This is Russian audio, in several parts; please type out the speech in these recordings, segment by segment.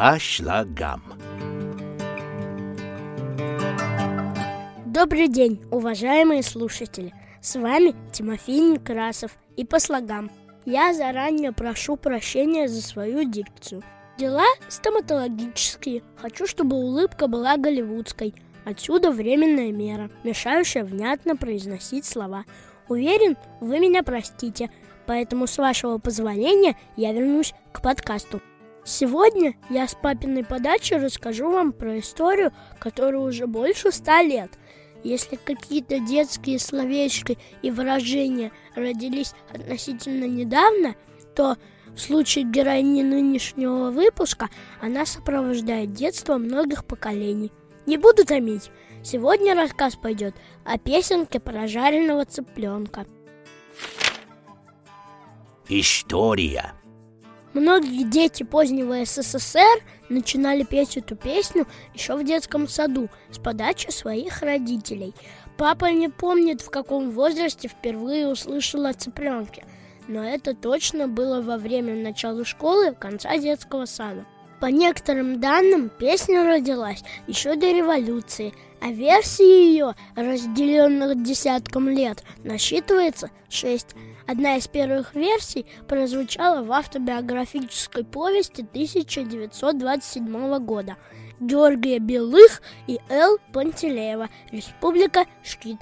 по слогам. Добрый день, уважаемые слушатели! С вами Тимофей Некрасов и по слогам. Я заранее прошу прощения за свою дикцию. Дела стоматологические. Хочу, чтобы улыбка была голливудской. Отсюда временная мера, мешающая внятно произносить слова. Уверен, вы меня простите, поэтому с вашего позволения я вернусь к подкасту. Сегодня я с папиной подачи расскажу вам про историю, которая уже больше ста лет. Если какие-то детские словечки и выражения родились относительно недавно, то в случае героини нынешнего выпуска она сопровождает детство многих поколений. Не буду томить. Сегодня рассказ пойдет о песенке про жареного цыпленка. История. Многие дети позднего СССР начинали петь эту песню еще в детском саду с подачи своих родителей. Папа не помнит, в каком возрасте впервые услышал о цыпленке, но это точно было во время начала школы конца детского сада. По некоторым данным, песня родилась еще до революции, а версии ее, разделенных десятком лет, насчитывается шесть. Одна из первых версий прозвучала в автобиографической повести 1927 года Георгия Белых и Л. Пантелеева «Республика Шкит».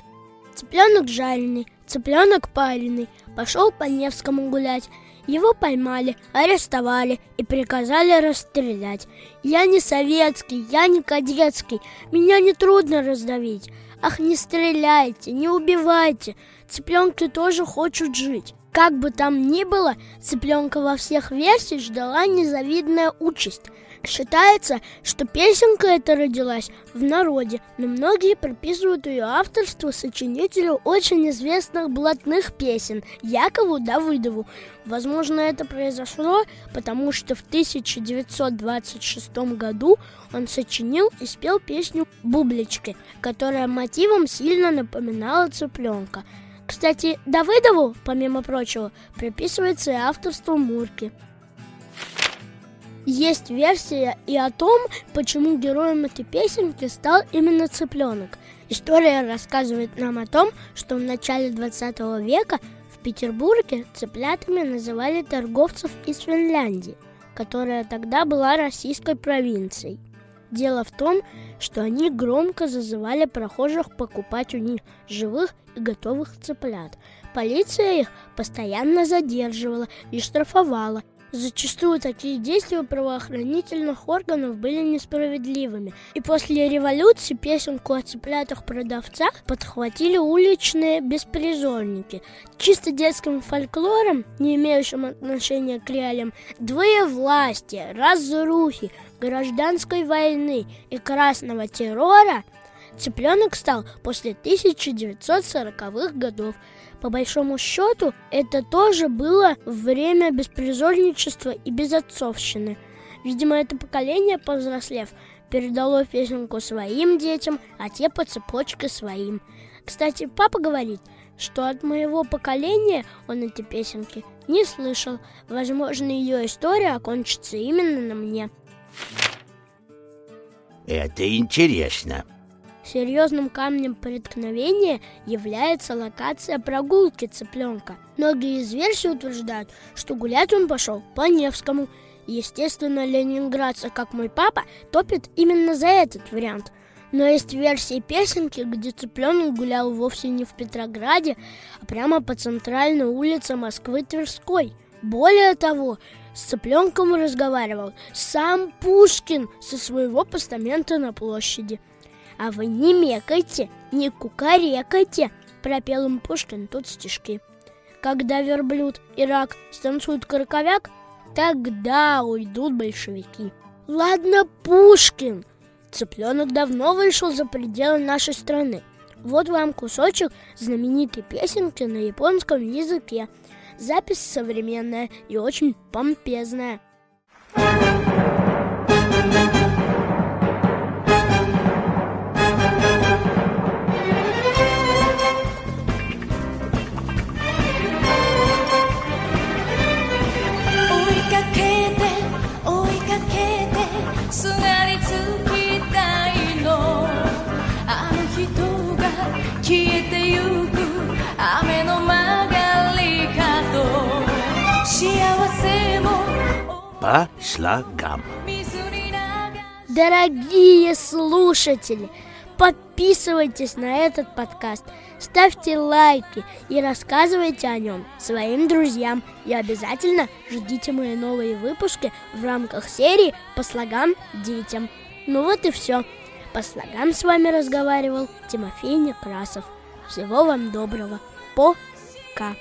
Цыпленок жареный, цыпленок пареный, пошел по Невскому гулять – его поймали, арестовали и приказали расстрелять. Я не советский, я не кадетский, меня не трудно раздавить. Ах, не стреляйте, не убивайте, цыпленки тоже хочут жить. Как бы там ни было, цыпленка во всех версиях ждала незавидная участь – Считается, что песенка эта родилась в народе, но многие приписывают ее авторство сочинителю очень известных блатных песен Якову Давыдову. Возможно, это произошло, потому что в 1926 году он сочинил и спел песню «Бублички», которая мотивом сильно напоминала цыпленка. Кстати, Давыдову, помимо прочего, приписывается и авторство Мурки. Есть версия и о том, почему героем этой песенки стал именно цыпленок. История рассказывает нам о том, что в начале 20 века в Петербурге цыплятами называли торговцев из Финляндии, которая тогда была российской провинцией. Дело в том, что они громко зазывали прохожих покупать у них живых и готовых цыплят. Полиция их постоянно задерживала и штрафовала, Зачастую такие действия правоохранительных органов были несправедливыми. И после революции песенку о цыплятах-продавцах подхватили уличные беспризорники. Чисто детским фольклором, не имеющим отношения к реалиям, двое власти, разрухи, гражданской войны и красного террора цыпленок стал после 1940-х годов – по большому счету, это тоже было время беспризорничества и безотцовщины. Видимо, это поколение, повзрослев, передало песенку своим детям, а те по цепочке своим. Кстати, папа говорит, что от моего поколения он эти песенки не слышал. Возможно, ее история окончится именно на мне. Это интересно. Серьезным камнем преткновения является локация прогулки цыпленка. Многие из версий утверждают, что гулять он пошел по Невскому. Естественно, ленинградцы, как мой папа, топят именно за этот вариант. Но есть версии песенки, где цыпленок гулял вовсе не в Петрограде, а прямо по центральной улице Москвы Тверской. Более того, с цыпленком разговаривал сам Пушкин со своего постамента на площади. А вы не мекайте, не кукарекайте, пропел им Пушкин тут стишки. Когда верблюд и рак станцуют карковяк, тогда уйдут большевики. Ладно, Пушкин, цыпленок давно вышел за пределы нашей страны. Вот вам кусочек знаменитой песенки на японском языке. Запись современная и очень помпезная. かけて追いかけて砂につきたいのあの人が消えてゆく雨の曲がり角幸せも По шлагам. Дорогие слушатели, подписывайтесь на этот подкаст, ставьте лайки и рассказывайте о нем своим друзьям. И обязательно ждите мои новые выпуски в рамках серии «По слогам детям». Ну вот и все. По слогам с вами разговаривал Тимофей Некрасов. Всего вам доброго. Пока.